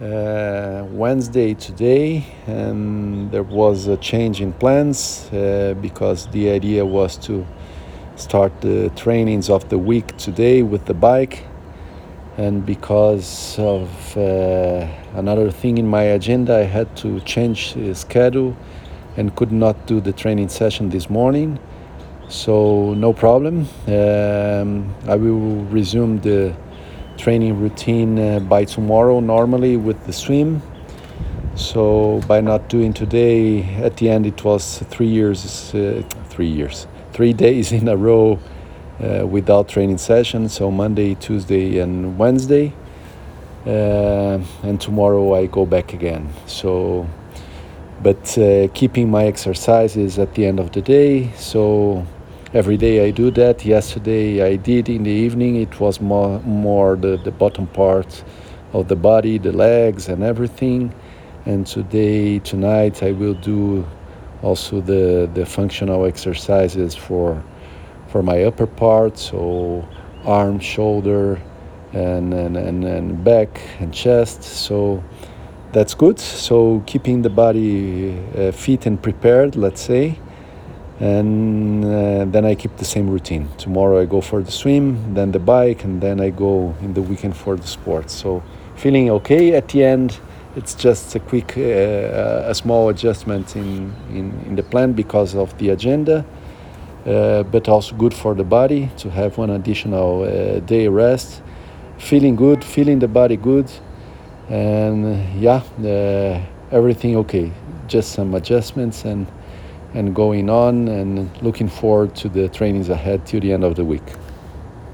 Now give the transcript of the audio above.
uh, Wednesday today, and there was a change in plans uh, because the idea was to start the trainings of the week today with the bike. And because of uh, another thing in my agenda, I had to change the schedule and could not do the training session this morning. So, no problem. Um, I will resume the training routine uh, by tomorrow, normally with the swim. So, by not doing today, at the end it was three years, uh, three years, three days in a row uh, without training session. So, Monday, Tuesday, and Wednesday. Uh, and tomorrow I go back again. So, but uh, keeping my exercises at the end of the day. So, every day I do that. Yesterday I did in the evening. It was more more the, the bottom part of the body, the legs and everything. And today tonight I will do also the the functional exercises for for my upper part, so arm, shoulder, and and, and, and back and chest. So that's good. So keeping the body uh, fit and prepared, let's say and uh, then I keep the same routine. Tomorrow I go for the swim, then the bike, and then I go in the weekend for the sports. So feeling okay at the end. It's just a quick, uh, a small adjustment in, in, in, the plan because of the agenda, uh, but also good for the body to have one additional uh, day rest. Feeling good, feeling the body good, and yeah, uh, everything okay. Just some adjustments and and going on and looking forward to the trainings ahead till the end of the week.